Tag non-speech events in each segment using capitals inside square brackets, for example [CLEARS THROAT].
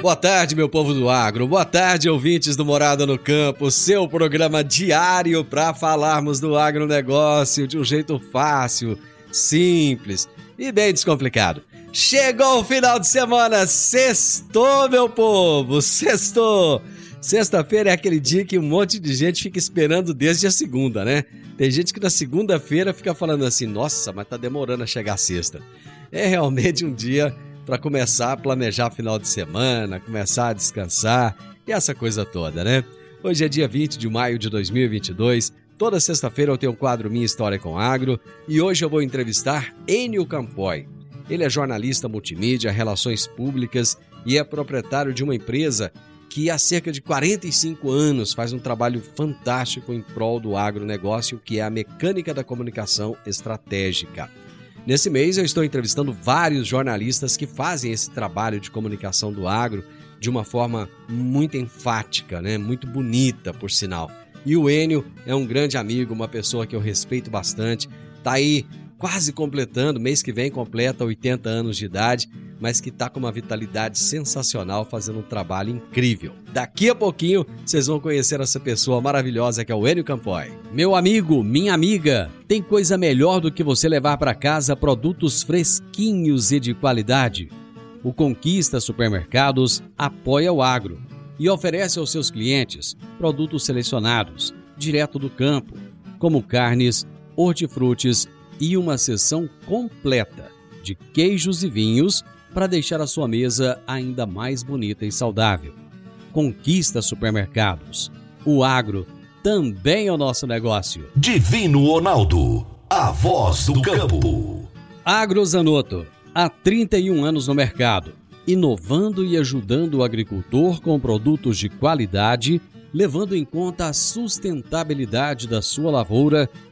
Boa tarde, meu povo do agro. Boa tarde, ouvintes do Morada no Campo, seu programa diário para falarmos do agronegócio de um jeito fácil, simples e bem descomplicado. Chegou o final de semana, sextou, meu povo, sextou. Sexta-feira é aquele dia que um monte de gente fica esperando desde a segunda, né? Tem gente que na segunda-feira fica falando assim: nossa, mas tá demorando a chegar a sexta. É realmente um dia para começar a planejar final de semana, começar a descansar e essa coisa toda, né? Hoje é dia 20 de maio de 2022. Toda sexta-feira eu tenho o quadro Minha História com Agro e hoje eu vou entrevistar Enio Campoy. Ele é jornalista multimídia, relações públicas e é proprietário de uma empresa que há cerca de 45 anos faz um trabalho fantástico em prol do agronegócio, que é a mecânica da comunicação estratégica. Nesse mês eu estou entrevistando vários jornalistas que fazem esse trabalho de comunicação do agro de uma forma muito enfática, né? muito bonita, por sinal. E o Enio é um grande amigo, uma pessoa que eu respeito bastante. Tá aí quase completando, mês que vem completa 80 anos de idade, mas que está com uma vitalidade sensacional, fazendo um trabalho incrível. Daqui a pouquinho vocês vão conhecer essa pessoa maravilhosa que é o Enio Campoy. Meu amigo, minha amiga, tem coisa melhor do que você levar para casa produtos fresquinhos e de qualidade? O Conquista Supermercados apoia o agro e oferece aos seus clientes produtos selecionados, direto do campo, como carnes, hortifrutis e uma seção completa de queijos e vinhos para deixar a sua mesa ainda mais bonita e saudável. Conquista supermercados. O agro também é o nosso negócio. Divino Ronaldo. A voz do campo. Agrozanoto, há 31 anos no mercado, inovando e ajudando o agricultor com produtos de qualidade, levando em conta a sustentabilidade da sua lavoura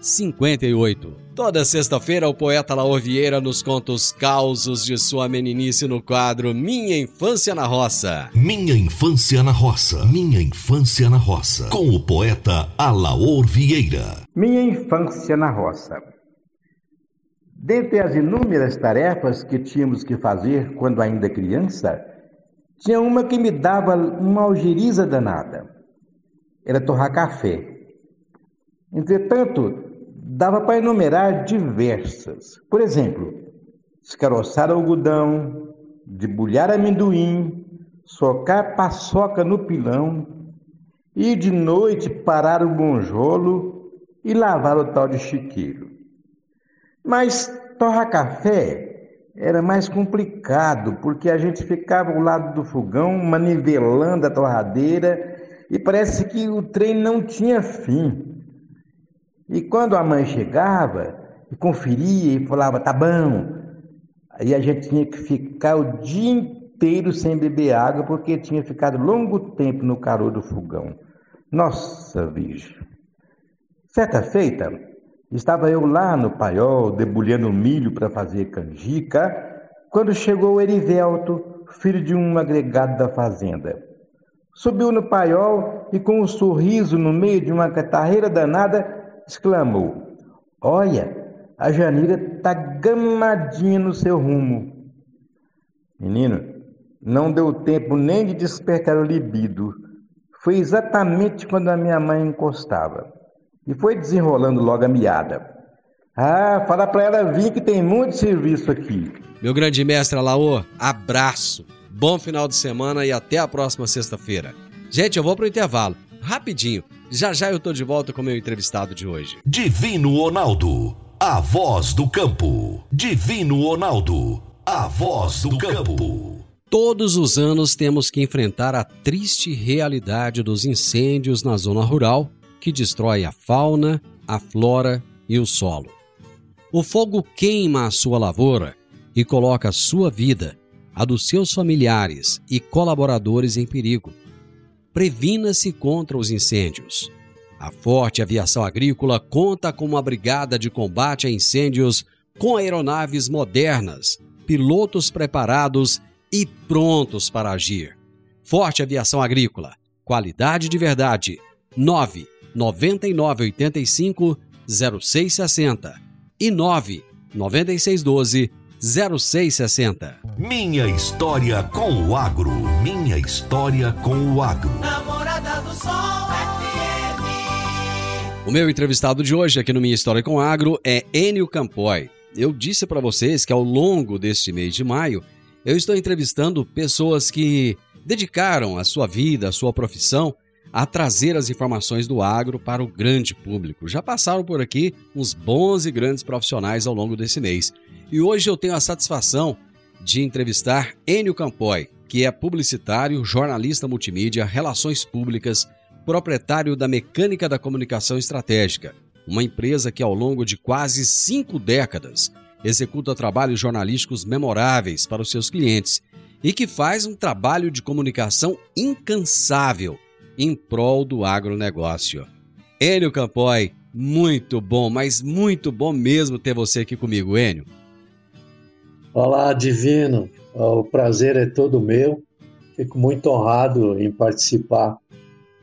4958. Toda sexta-feira, o poeta Laor Vieira nos conta os causos de sua meninice no quadro Minha Infância na Roça. Minha infância na roça. Minha infância na roça. Com o poeta Alaor Vieira. Minha infância na roça. Dentre as inúmeras tarefas que tínhamos que fazer quando ainda criança, tinha uma que me dava uma algeriza danada. Era torrar café. Entretanto, dava para enumerar diversas. Por exemplo, escaroçar algodão, debulhar amendoim, socar paçoca no pilão, ir de noite parar o bonjolo e lavar o tal de chiqueiro. Mas torrar café era mais complicado, porque a gente ficava ao lado do fogão manivelando a torradeira e parece que o trem não tinha fim. E quando a mãe chegava, e conferia e falava, tá bom. Aí a gente tinha que ficar o dia inteiro sem beber água porque tinha ficado longo tempo no calor do fogão. Nossa, bicho. Certa feita, estava eu lá no paiol, debulhando milho para fazer canjica, quando chegou o Erivelto, filho de um agregado da fazenda. Subiu no paiol e, com um sorriso no meio de uma catarreira danada, exclamou: Olha, a Janira tá gamadinha no seu rumo. Menino, não deu tempo nem de despertar o libido. Foi exatamente quando a minha mãe encostava. E foi desenrolando logo a miada. Ah, fala pra ela vir que tem muito serviço aqui. Meu grande mestre Alaô, abraço. Bom final de semana e até a próxima sexta-feira. Gente, eu vou pro intervalo. Rapidinho. Já já eu tô de volta com o meu entrevistado de hoje. Divino Ronaldo, a voz do campo. Divino Ronaldo, a voz do campo. Todos os anos temos que enfrentar a triste realidade dos incêndios na zona rural que destrói a fauna, a flora e o solo. O fogo queima a sua lavoura e coloca a sua vida a dos seus familiares e colaboradores em perigo. Previna-se contra os incêndios. A Forte Aviação Agrícola conta com uma brigada de combate a incêndios com aeronaves modernas, pilotos preparados e prontos para agir. Forte Aviação Agrícola, qualidade de verdade. 9 9985 0660 e 9 9612 0660. Minha história com o agro. Minha história com o agro. Namorada do Sol FM. O meu entrevistado de hoje aqui no Minha História com o Agro é Enio Campoy. Eu disse para vocês que ao longo deste mês de maio eu estou entrevistando pessoas que dedicaram a sua vida, a sua profissão a trazer as informações do agro para o grande público. Já passaram por aqui uns bons e grandes profissionais ao longo desse mês. E hoje eu tenho a satisfação de entrevistar Enio Campoy, que é publicitário, jornalista multimídia, relações públicas, proprietário da Mecânica da Comunicação Estratégica, uma empresa que ao longo de quase cinco décadas executa trabalhos jornalísticos memoráveis para os seus clientes e que faz um trabalho de comunicação incansável em prol do agronegócio. Enio Campoy, muito bom, mas muito bom mesmo ter você aqui comigo, Enio. Olá, Divino. O prazer é todo meu. Fico muito honrado em participar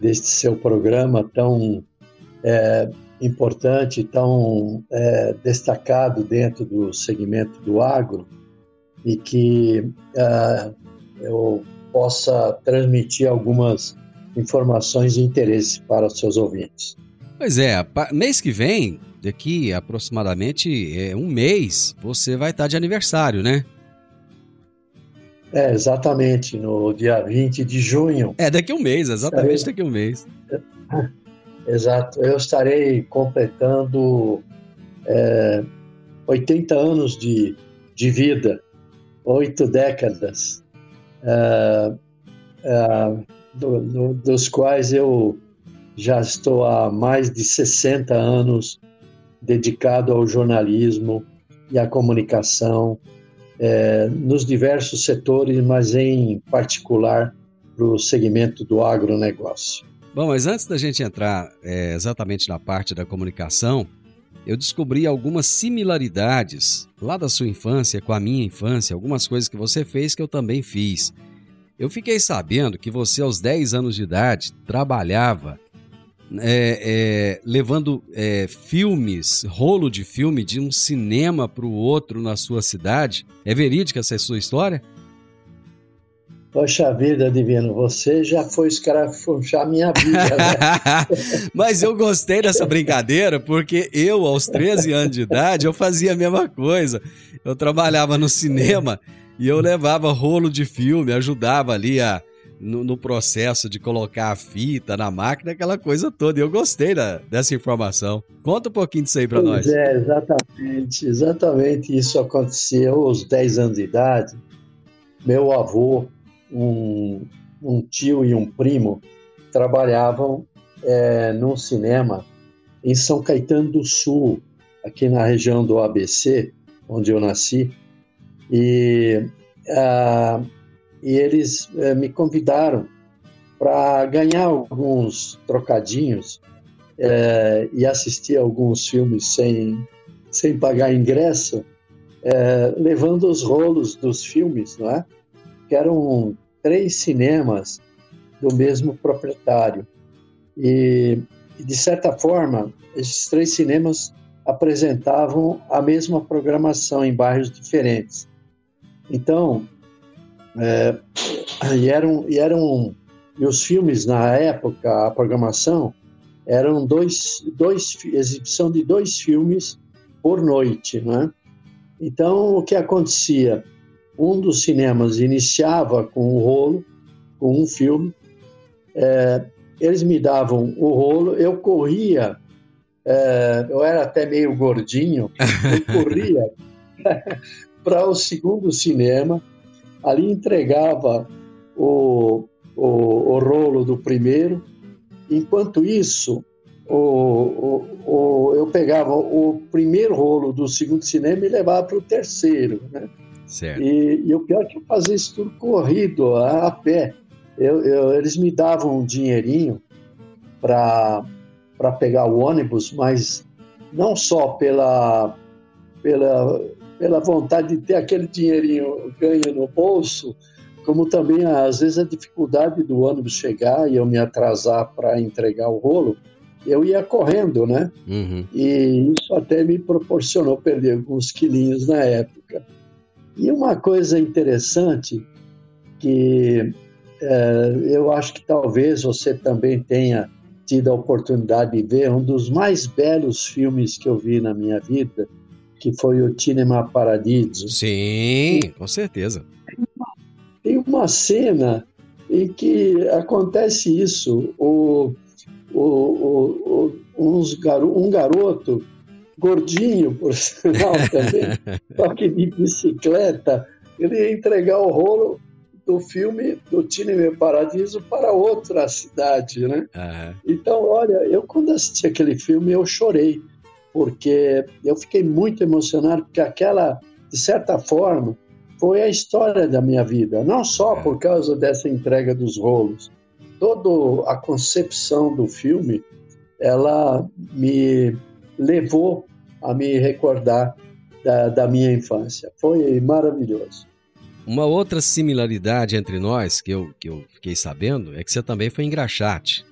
deste seu programa tão é, importante, tão é, destacado dentro do segmento do agro e que é, eu possa transmitir algumas informações de interesse para os seus ouvintes. Pois é, mês que vem, daqui aproximadamente é, um mês, você vai estar de aniversário, né? É, exatamente, no dia 20 de junho. É, daqui a um mês, exatamente estarei... daqui a um mês. [LAUGHS] Exato, eu estarei completando é, 80 anos de, de vida, oito décadas. É, é, do, do, dos quais eu já estou há mais de 60 anos dedicado ao jornalismo e à comunicação é, nos diversos setores, mas em particular para o segmento do agronegócio. Bom, mas antes da gente entrar é, exatamente na parte da comunicação, eu descobri algumas similaridades lá da sua infância com a minha infância, algumas coisas que você fez que eu também fiz. Eu fiquei sabendo que você, aos 10 anos de idade, trabalhava é, é, levando é, filmes, rolo de filme de um cinema para o outro na sua cidade. É verídica essa sua história? Poxa vida, Divino, você já foi escarafunchar minha vida, né? [LAUGHS] Mas eu gostei dessa brincadeira porque eu, aos 13 anos de idade, eu fazia a mesma coisa. Eu trabalhava no cinema e eu levava rolo de filme, ajudava ali a, no, no, processo de colocar a fita na máquina, aquela coisa toda. E eu gostei da, dessa informação. Conta um pouquinho disso aí para nós. É, exatamente, exatamente isso aconteceu aos 10 anos de idade. Meu avô, um, um tio e um primo trabalhavam é, num cinema em São Caetano do Sul, aqui na região do ABC, onde eu nasci, e, uh, e eles uh, me convidaram para ganhar alguns trocadinhos uh, e assistir alguns filmes sem, sem pagar ingresso, eh, levando os rolos dos filmes, não é? Que eram três cinemas do mesmo proprietário. E, de certa forma, esses três cinemas apresentavam a mesma programação em bairros diferentes. Então, é, e eram, e eram e os filmes na época, a programação eram dois, dois exibição de dois filmes por noite, né? Então, o que acontecia? Um dos cinemas iniciava com um rolo, com um filme, é, eles me davam o rolo, eu corria é, eu era até meio gordinho, eu corria [LAUGHS] para o segundo cinema, ali entregava o, o, o, rolo do primeiro, enquanto isso, o, o, eu pegava o primeiro rolo do segundo cinema e levava para o terceiro, né? Certo. E, e, o pior é que eu fazia isso tudo corrido, a, a pé. Eu, eu, eles me davam um dinheirinho para para pegar o ônibus, mas não só pela, pela, pela vontade de ter aquele dinheirinho ganho no bolso, como também, às vezes, a dificuldade do ônibus chegar e eu me atrasar para entregar o rolo, eu ia correndo, né? Uhum. E isso até me proporcionou perder alguns quilinhos na época. E uma coisa interessante que é, eu acho que talvez você também tenha tido a oportunidade de ver um dos mais belos filmes que eu vi na minha vida, que foi o Cinema Paradiso. Sim, com certeza. Tem uma cena em que acontece isso. O, o, o, uns garo, um garoto, gordinho, por sinal [LAUGHS] também, só que de bicicleta, ele ia entregar o rolo do filme do Cine Paradiso para outra cidade, né? Uhum. Então, olha, eu quando assisti aquele filme eu chorei porque eu fiquei muito emocionado porque aquela, de certa forma, foi a história da minha vida, não só é. por causa dessa entrega dos rolos, toda a concepção do filme, ela me levou a me recordar da, da minha infância. Foi maravilhoso. Uma outra similaridade entre nós, que eu, que eu fiquei sabendo, é que você também foi engraxate.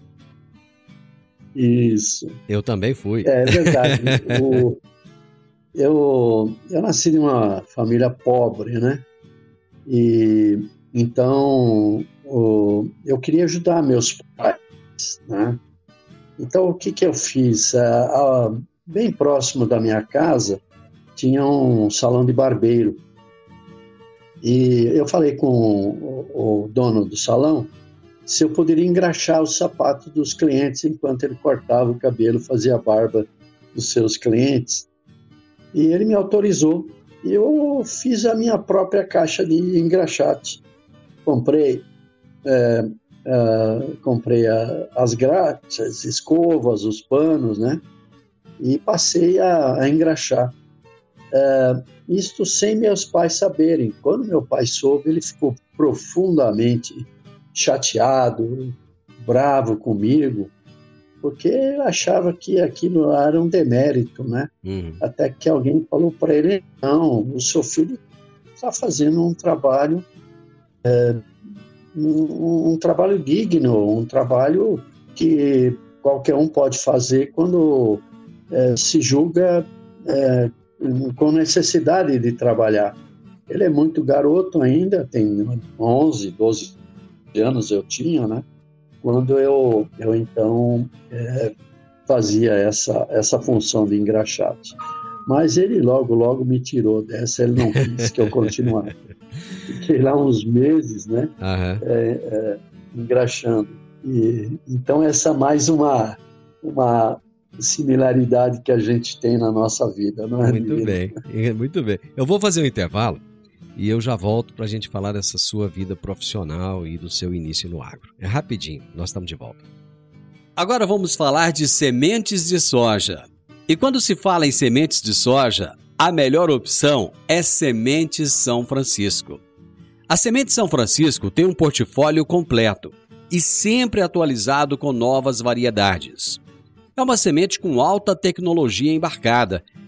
Isso. Eu também fui. É, é verdade. [LAUGHS] o, eu, eu nasci em uma família pobre, né? E então o, eu queria ajudar meus pais, né? Então o que que eu fiz? bem próximo da minha casa tinha um salão de barbeiro e eu falei com o, o dono do salão se eu poderia engraxar os sapatos dos clientes enquanto ele cortava o cabelo, fazia a barba dos seus clientes. E ele me autorizou. E eu fiz a minha própria caixa de engraxate. Comprei, é, é, comprei a, as graxas, as escovas, os panos, né? E passei a, a engraxar. É, isto sem meus pais saberem. Quando meu pai soube, ele ficou profundamente chateado, bravo comigo, porque ele achava que aquilo era um demérito, né? Uhum. Até que alguém falou para ele: não, o seu filho está fazendo um trabalho, é, um, um, trabalho digno, um trabalho que qualquer um pode fazer quando é, se julga é, com necessidade de trabalhar. Ele é muito garoto ainda, tem 11, 12 anos eu tinha, né? Quando eu, eu então é, fazia essa, essa função de engraxate. Mas ele logo, logo me tirou dessa, ele não quis que eu continuasse. [LAUGHS] Fiquei lá uns meses, né? Uhum. É, é, engraxando. E, então, essa é mais uma, uma similaridade que a gente tem na nossa vida, não é? Muito bem, [LAUGHS] muito bem. Eu vou fazer um intervalo e eu já volto para a gente falar dessa sua vida profissional e do seu início no agro. É rapidinho, nós estamos de volta. Agora vamos falar de sementes de soja. E quando se fala em sementes de soja, a melhor opção é Sementes São Francisco. A Semente São Francisco tem um portfólio completo e sempre atualizado com novas variedades. É uma semente com alta tecnologia embarcada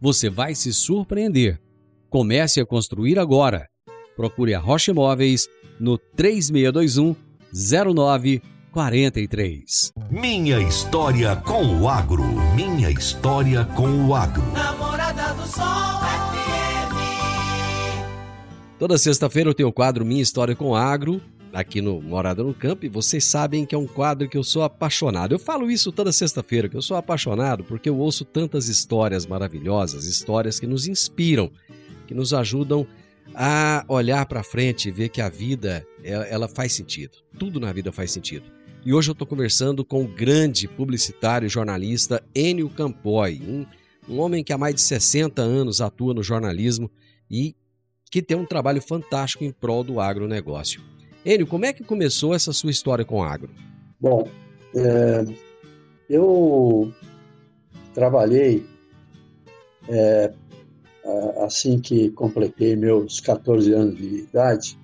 você vai se surpreender. Comece a construir agora. Procure a Rocha Imóveis no 3621 0943. Minha história com o agro. Minha história com o agro. Namorada do Sol FM. Toda sexta-feira eu tenho o quadro Minha História com o Agro, aqui no Morada no Campo, e vocês sabem que é um quadro que eu sou apaixonado. Eu falo isso toda sexta-feira, que eu sou apaixonado porque eu ouço tantas histórias maravilhosas, histórias que nos inspiram, que nos ajudam a olhar para frente e ver que a vida ela faz sentido. Tudo na vida faz sentido. E hoje eu estou conversando com o grande publicitário e jornalista Enio Campoy, um, um homem que há mais de 60 anos atua no jornalismo e que tem um trabalho fantástico em prol do agronegócio. Enio, como é que começou essa sua história com agro? Bom, é, eu trabalhei é, assim que completei meus 14 anos de idade,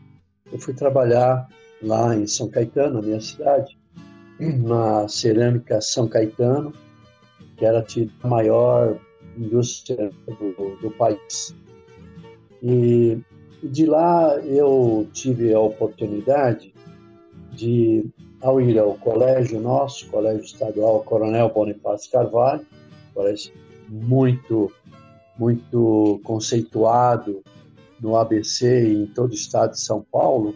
eu fui trabalhar lá em São Caetano, na minha cidade, na cerâmica São Caetano, que era a maior indústria do, do país. E de lá eu tive a oportunidade de, ao ir ao colégio nosso, Colégio Estadual Coronel Bonifácio Carvalho, colégio muito muito conceituado no ABC e em todo o estado de São Paulo.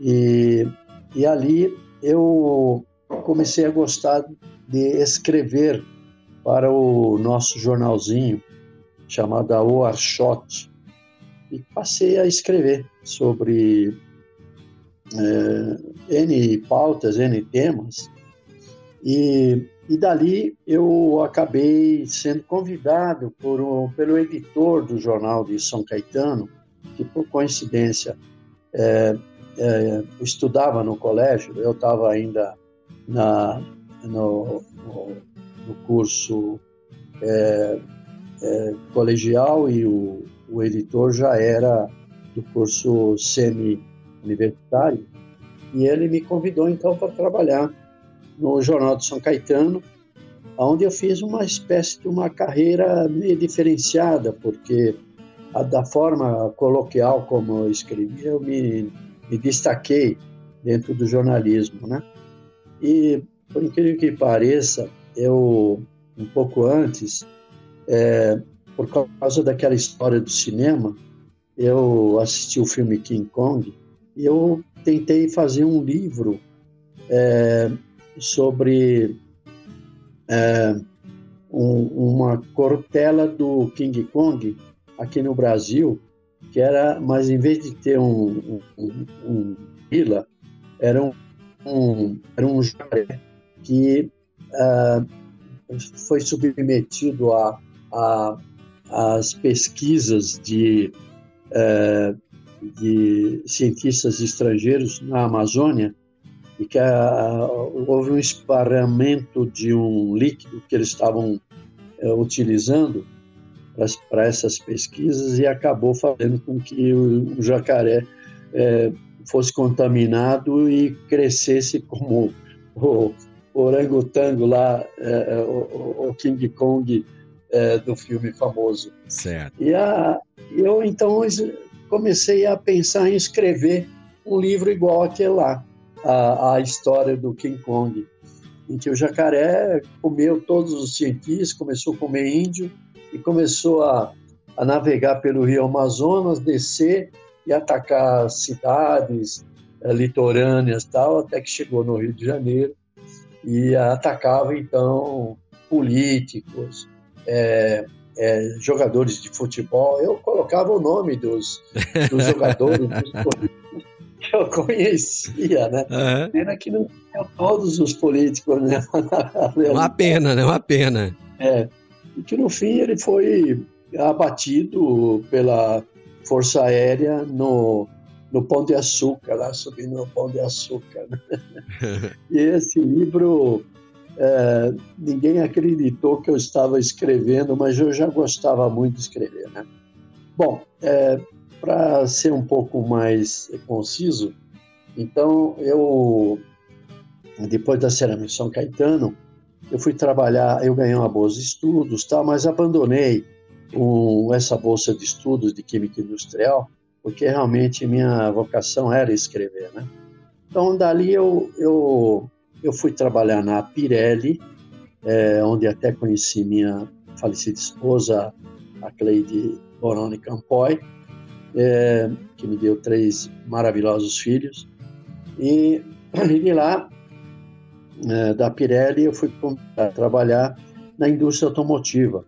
E, e ali eu comecei a gostar de escrever para o nosso jornalzinho chamado O Arshot. E passei a escrever sobre é, N pautas, N temas. E e dali eu acabei sendo convidado por um, pelo editor do jornal de São Caetano, que por coincidência é, é, estudava no colégio, eu estava ainda na, no, no, no curso é, colegial e o, o editor já era do curso semi-universitário, e ele me convidou então para trabalhar no Jornal de São Caetano, onde eu fiz uma espécie de uma carreira meio diferenciada, porque a, da forma coloquial como eu escrevi, eu me, me destaquei dentro do jornalismo, né? E, por incrível que pareça, eu, um pouco antes, é, por causa daquela história do cinema, eu assisti o filme King Kong e eu tentei fazer um livro é, sobre é, um, uma cortela do King Kong aqui no Brasil, que era, mas em vez de ter um, um, um vila, era um, um, era um jacaré que uh, foi submetido a, a as pesquisas de, uh, de cientistas estrangeiros na Amazônia e que a, houve um esparramento de um líquido que eles estavam é, utilizando para essas pesquisas e acabou fazendo com que o, o jacaré é, fosse contaminado e crescesse como o, o orangotango lá, é, é o, o, King Kong é, do filme famoso. Certo. E a, eu então comecei a pensar em escrever um livro igual aquele lá, a, a história do King Kong, em que o jacaré comeu todos os cientistas, começou a comer índio e começou a, a navegar pelo rio Amazonas, descer e atacar cidades é, litorâneas tal, até que chegou no Rio de Janeiro e atacava então políticos, é, é, jogadores de futebol. Eu colocava o nome dos, dos jogadores [LAUGHS] dos que eu conhecia, né? Uhum. Pena que não tinha todos os políticos, né? [LAUGHS] Uma pena, né? Uma pena. É. E que no fim ele foi abatido pela Força Aérea no, no Pão de Açúcar, lá subindo no Pão de Açúcar. Né? [LAUGHS] e esse livro, é, ninguém acreditou que eu estava escrevendo, mas eu já gostava muito de escrever. Né? Bom, é, para ser um pouco mais conciso, então eu, depois da Cerâmica São Caetano, eu fui trabalhar, eu ganhei uma bolsa de estudos, tal, mas abandonei um, essa bolsa de estudos de Química Industrial, porque realmente minha vocação era escrever, né? Então, dali eu, eu, eu fui trabalhar na Pirelli, é, onde até conheci minha falecida esposa, a Cleide Boroni Campoy, é, que me deu três maravilhosos filhos. E, [CLEARS THROAT] e lá, é, da Pirelli, eu fui trabalhar na indústria automotiva.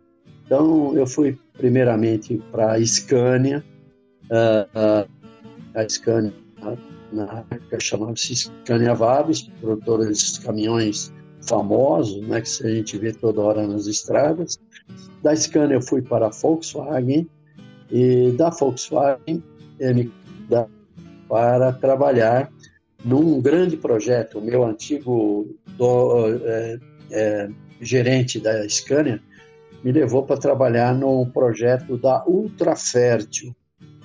Então, eu fui primeiramente para a Scania, uh, uh, a Scania, na época chamava-se Scania Vabis, produtora desses caminhões famosos, né, que a gente vê toda hora nas estradas. Da Scania eu fui para a Volkswagen, e da Volkswagen me para trabalhar num grande projeto. O meu antigo do, é, é, gerente da Scania me levou para trabalhar num projeto da Ultra Fértil,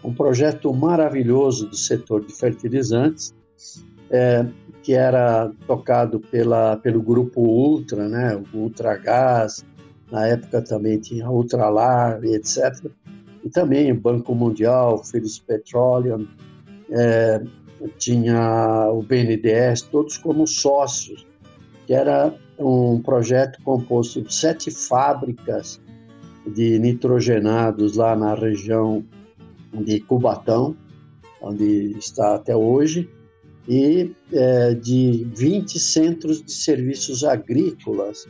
um projeto maravilhoso do setor de fertilizantes, é, que era tocado pela, pelo grupo Ultra, né, o Ultra Gás, na época também tinha Ultralar e etc. E também o Banco Mundial, Philips Petroleum, é, tinha o BNDES, todos como sócios, que era um projeto composto de sete fábricas de nitrogenados lá na região de Cubatão, onde está até hoje, e é, de 20 centros de serviços agrícolas,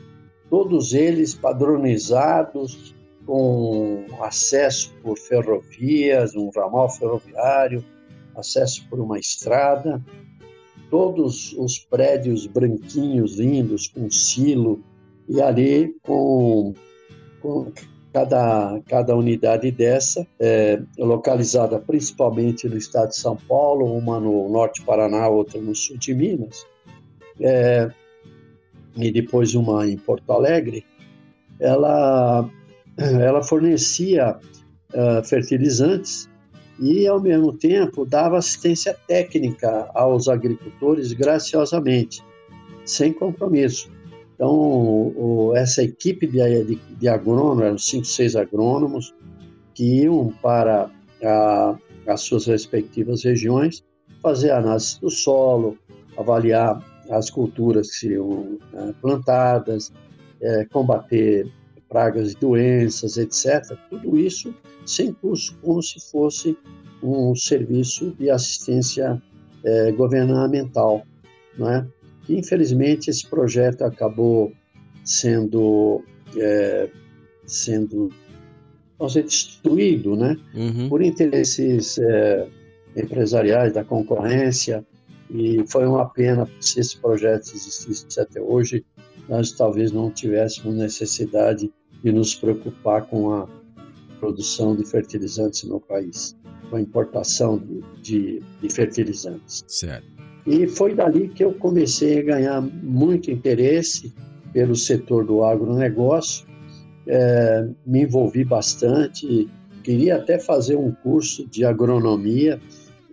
todos eles padronizados, com acesso por ferrovias, um ramal ferroviário, acesso por uma estrada, todos os prédios branquinhos, lindos, com silo, e ali com, com cada, cada unidade dessa, é, localizada principalmente no estado de São Paulo, uma no norte do Paraná, outra no sul de Minas, é, e depois uma em Porto Alegre, ela, ela fornecia uh, fertilizantes e, ao mesmo tempo, dava assistência técnica aos agricultores graciosamente, sem compromisso. Então, o, essa equipe de, de, de agrônomos, eram cinco, seis agrônomos, que iam para a, as suas respectivas regiões fazer análise do solo, avaliar as culturas que seriam né, plantadas, é, combater pragas e doenças, etc. Tudo isso sem custo, como se fosse um serviço de assistência é, governamental, não é? Infelizmente esse projeto acabou sendo é, sendo destruído, né? Uhum. Por interesses é, empresariais da concorrência e foi uma pena se esse projeto existisse até hoje nós talvez não tivéssemos necessidade de nos preocupar com a produção de fertilizantes no país, com a importação de, de, de fertilizantes. Certo. E foi dali que eu comecei a ganhar muito interesse pelo setor do agronegócio, é, me envolvi bastante, queria até fazer um curso de agronomia,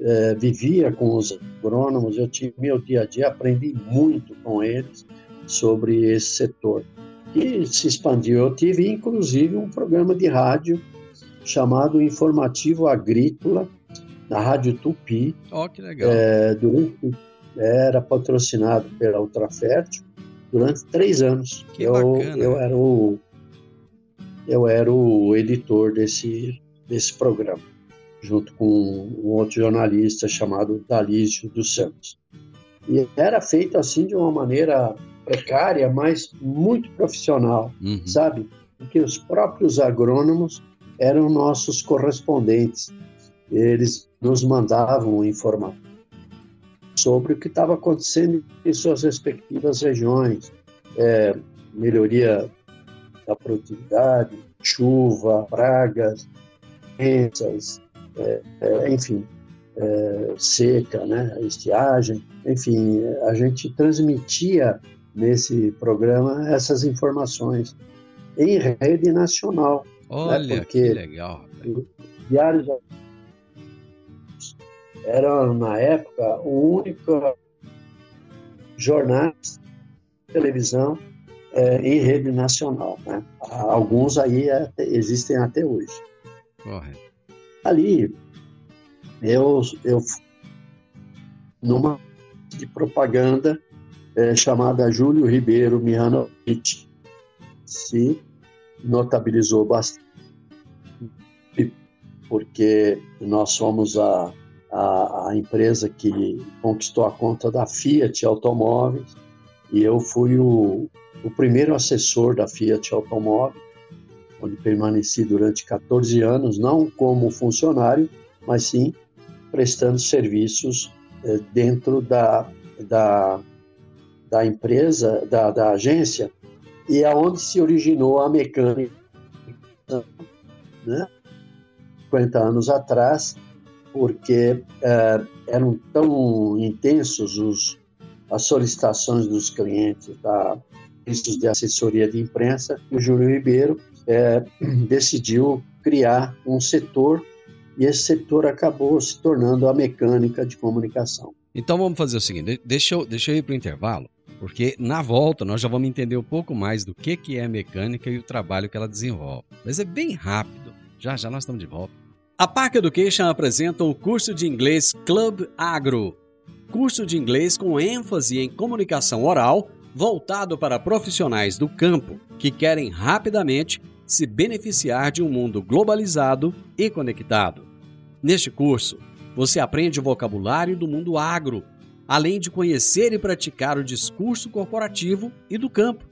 é, vivia com os agrônomos, eu tinha meu dia a dia, aprendi muito com eles sobre esse setor. E se expandiu. Eu tive, inclusive, um programa de rádio chamado Informativo Agrícola, na Rádio Tupi. Oh, que legal. É, durante, era patrocinado pela Ultrafértil durante três anos. Que eu, bacana. eu era o eu era o editor desse desse programa, junto com um outro jornalista chamado Dalício dos Santos. E era feito assim de uma maneira precária, mas muito profissional, Uhum. sabe? Porque os próprios agrônomos eram nossos correspondentes. Eles nos mandavam informar sobre o que estava acontecendo em suas respectivas regiões, é, melhoria da produtividade, chuva, pragas, doenças, é, é, enfim, é, seca, né, estiagem, enfim, a gente transmitia nesse programa essas informações em rede nacional. Olha, porque- que legal. Diários era na época o único jornal de televisão é, em rede nacional. Né? Alguns aí até- existem até hoje. Correto. Ali, eu, eu numa de propaganda é, chamada Júlio Ribeiro Mihanovic, se notabilizou bastante, porque nós somos a, a, a empresa que conquistou a conta da Fiat Automóveis e eu fui o, o primeiro assessor da Fiat Automóveis, onde permaneci durante 14 anos, não como funcionário, mas sim prestando serviços eh, dentro da, da, da empresa, da, da agência, e aonde se originou a mecânica, né? 50 anos atrás, porque eh, eram tão intensos os, as solicitações dos clientes da serviços de assessoria de imprensa que o Júlio Ribeiro eh, [CLEARS THROAT] decidiu criar um setor e esse setor acabou se tornando a mecânica de comunicação. Então vamos fazer o seguinte, de- deixa eu, deixa eu ir para o intervalo, porque na volta nós já vamos entender um pouco mais do que, que é a mecânica e o trabalho que ela desenvolve. Mas é bem rápido, já já nós estamos de volta. A Park Education apresenta o curso de inglês Club Agro, curso de inglês com ênfase em comunicação oral, voltado para profissionais do campo que querem rapidamente se beneficiar de um mundo globalizado e conectado. Neste curso, você aprende o vocabulário do mundo agro, além de conhecer e praticar o discurso corporativo e do campo.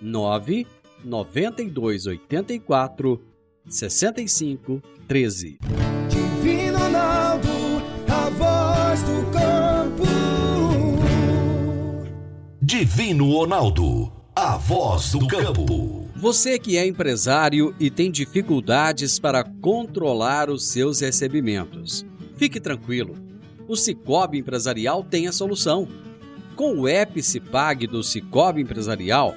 99284 6513. Divino Ronaldo, a voz do campo. Divino Ronaldo, a voz do campo. Você que é empresário e tem dificuldades para controlar os seus recebimentos, fique tranquilo. O Cicobi Empresarial tem a solução. Com o app Cipag do Cicobi Empresarial,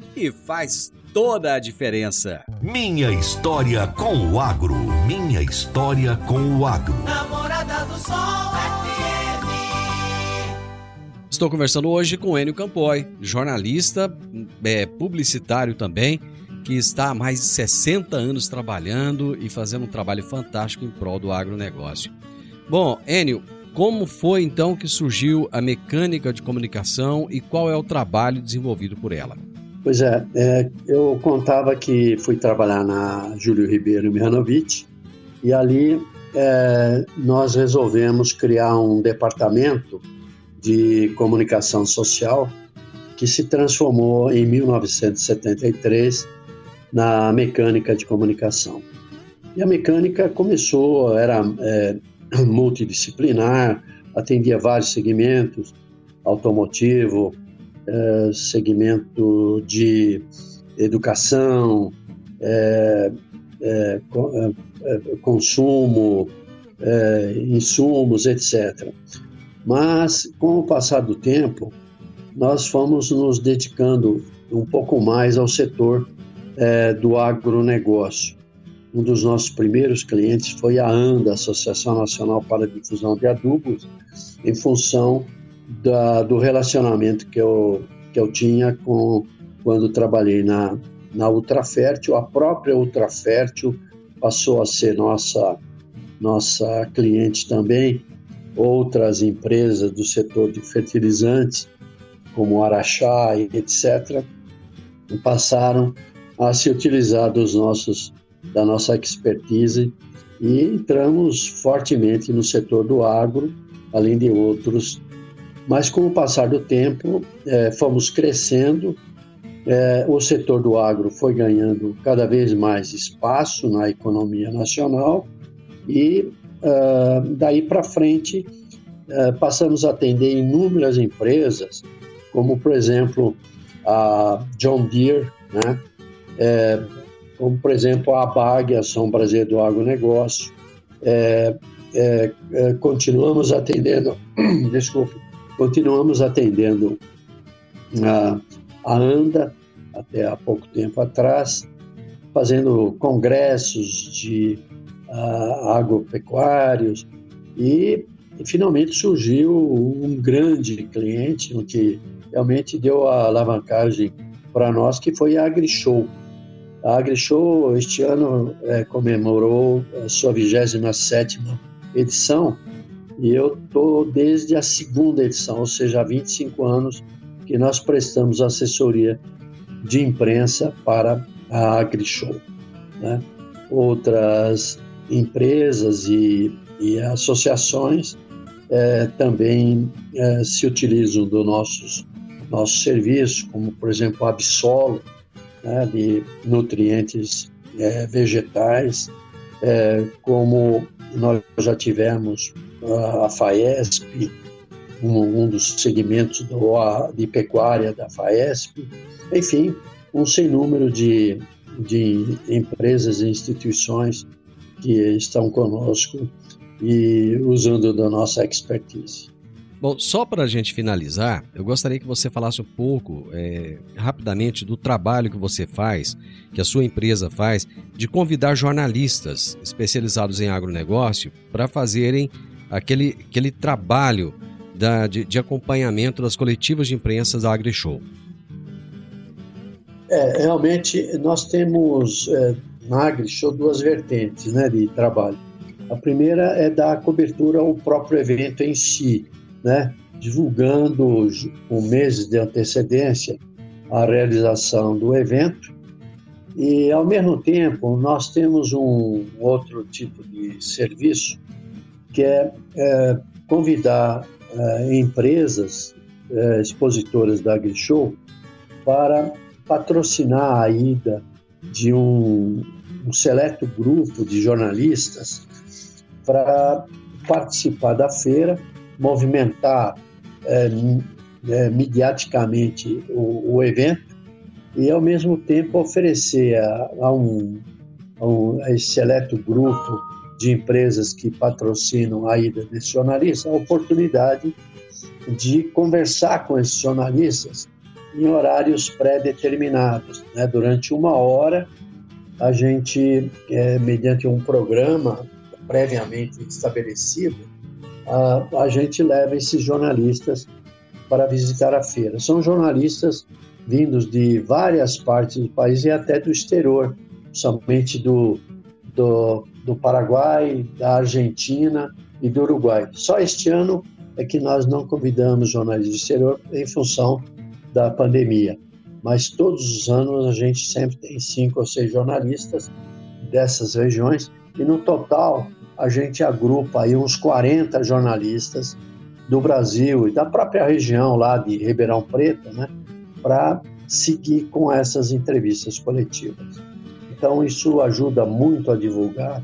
e faz toda a diferença. Minha história com o agro. Minha história com o agro. Namorada do Sol FM. Estou conversando hoje com Enio Campoy, jornalista, é, publicitário também, que está há mais de 60 anos trabalhando e fazendo um trabalho fantástico em prol do agronegócio. Bom, Enio, como foi então que surgiu a mecânica de comunicação e qual é o trabalho desenvolvido por ela? Pois é, é eu contava que fui trabalhar na Júlio Ribeiro Mihanovic e ali é, nós resolvemos criar um departamento de comunicação social que se transformou em 1973 na mecânica de comunicação. E a mecânica começou, era é, multidisciplinar, atendia vários segmentos, automotivo, é, segmento de educação, é, é, consumo, insumos, etc. Mas, com o passar do tempo, nós fomos nos dedicando um pouco mais ao setor do agronegócio. Um dos nossos primeiros clientes foi a ANDA, Associação Nacional para a Difusão de Adubos, em função da, do relacionamento que eu, que eu tinha com, quando trabalhei na, na Ultrafértil. A própria Ultrafértil passou a ser nossa, nossa cliente também. Outras empresas do setor de fertilizantes, como Araxá e etc., passaram a se utilizar dos nossos da nossa expertise e entramos fortemente no setor do agro, além de outros. Mas com o passar do tempo, é, fomos crescendo, é, o setor do agro foi ganhando cada vez mais espaço na economia nacional e uh, daí para frente uh, passamos a atender inúmeras empresas, como por exemplo a John Deere, né? É, como por exemplo a ABAG, Ação Brasileira do Agronegócio. É, é, é, continuamos atendendo, [CLEARS THROAT] desculpe, continuamos atendendo a, a ANDA, até há pouco tempo atrás, fazendo congressos de uh, agropecuários e, finalmente surgiu um grande cliente, o que realmente deu a alavancagem para nós, que foi a AgriShow. A AgriShow este ano é, comemorou a sua 27 edição e eu estou desde a segunda edição, ou seja, há 25 anos que nós prestamos assessoria de imprensa para a AgriShow. Né? Outras empresas e, e associações é, também é, se utilizam do nossos nossos serviços, como por exemplo a Absolo, né, de nutrientes é, vegetais, como nós já tivemos a FAESP, um, um dos segmentos do, de pecuária da FAESP, enfim, um sem número de, de empresas e instituições que estão conosco e usando da nossa expertise. Bom, só para a gente finalizar, eu gostaria que você falasse um pouco, é, rapidamente, do trabalho que você faz, que a sua empresa faz, de convidar jornalistas especializados em agronegócio para fazerem aquele, aquele trabalho da, de, de, acompanhamento das coletivas de imprensa da AgriShow. É, realmente, nós temos é, na AgriShow duas vertentes né, de trabalho. A primeira é dar cobertura ao próprio evento em si, né, divulgando com meses de antecedência a realização do evento. E, ao mesmo tempo, nós temos um outro tipo de serviço, que é, é convidar é, empresas é, expositoras da AgriShow para patrocinar a ida de um, um seleto grupo de jornalistas para participar da feira movimentar é, é, mediaticamente o, o, evento e, ao mesmo tempo, oferecer a, a um, a, um, a esse seleto grupo de empresas que patrocinam a ida desse jornalista a oportunidade de conversar com esses jornalistas em horários pré-determinados. Né? Durante uma hora, a gente, é, mediante um programa previamente estabelecido, a, a gente leva esses jornalistas para visitar a feira. São jornalistas vindos de várias partes do país e até do exterior, somente do, do, do Paraguai, da Argentina e do Uruguai. Só este ano é que nós não convidamos jornalistas do exterior em função da pandemia. Mas todos os anos a gente sempre tem cinco ou seis jornalistas dessas regiões e no total a gente agrupa aí uns 40 jornalistas do Brasil e da própria região lá de Ribeirão Preto, né, para seguir com essas entrevistas coletivas. Então isso ajuda muito a divulgar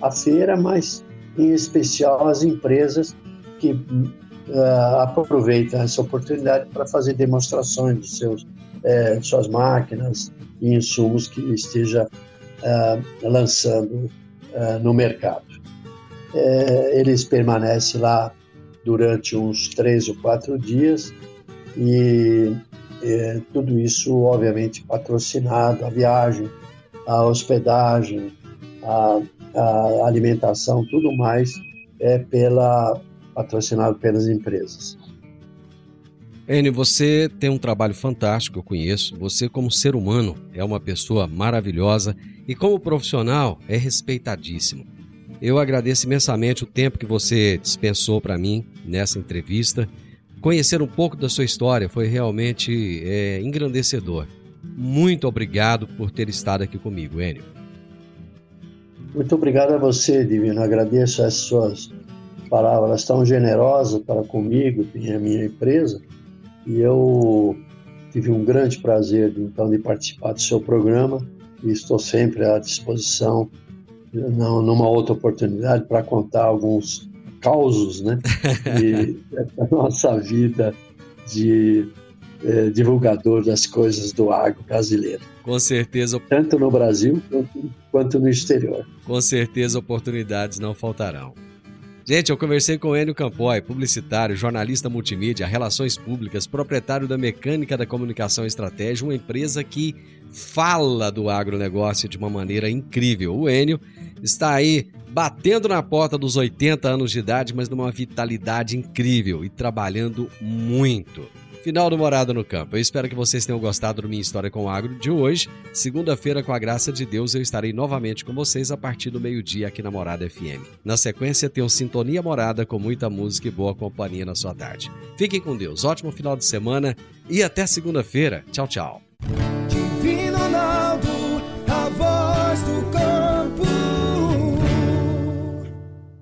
a feira, mas em especial as empresas que uh, aproveitam essa oportunidade para fazer demonstrações de seus, uh, suas máquinas e insumos que esteja uh, lançando no mercado. eles permanecem lá durante uns três ou quatro dias e tudo isso, obviamente, patrocinado, a viagem, a hospedagem, a a alimentação, tudo mais é pela patrocinado pelas empresas. Enio, você tem um trabalho fantástico, eu conheço. Você, como ser humano, é uma pessoa maravilhosa e, como profissional, é respeitadíssimo. Eu agradeço imensamente o tempo que você dispensou para mim nessa entrevista. Conhecer um pouco da sua história foi realmente é, engrandecedor. Muito obrigado por ter estado aqui comigo, Enio. Muito obrigado a você, Divino. Agradeço as suas palavras tão generosas para comigo e a minha empresa. E eu tive um grande prazer, então, de participar do seu programa e estou sempre à disposição numa outra oportunidade para contar alguns causos, né, [LAUGHS] da nossa vida de é, divulgador das coisas do agro brasileiro. Com certeza. Tanto no Brasil quanto, quanto no exterior. Com certeza oportunidades não faltarão. Gente, eu conversei com Enio Campoy, publicitário, jornalista multimídia, relações públicas, proprietário da Mecânica da Comunicação Estratégia, uma empresa que fala do agronegócio de uma maneira incrível. O Enio está aí batendo na porta dos 80 anos de idade, mas numa vitalidade incrível e trabalhando muito. Final do Morada no Campo. Eu espero que vocês tenham gostado do Minha História com o Agro de hoje. Segunda-feira, com a graça de Deus, eu estarei novamente com vocês a partir do meio-dia aqui na Morada FM. Na sequência, o Sintonia Morada com muita música e boa companhia na sua tarde. Fiquem com Deus, ótimo final de semana e até segunda-feira. Tchau, tchau. Divino Ronaldo, a voz do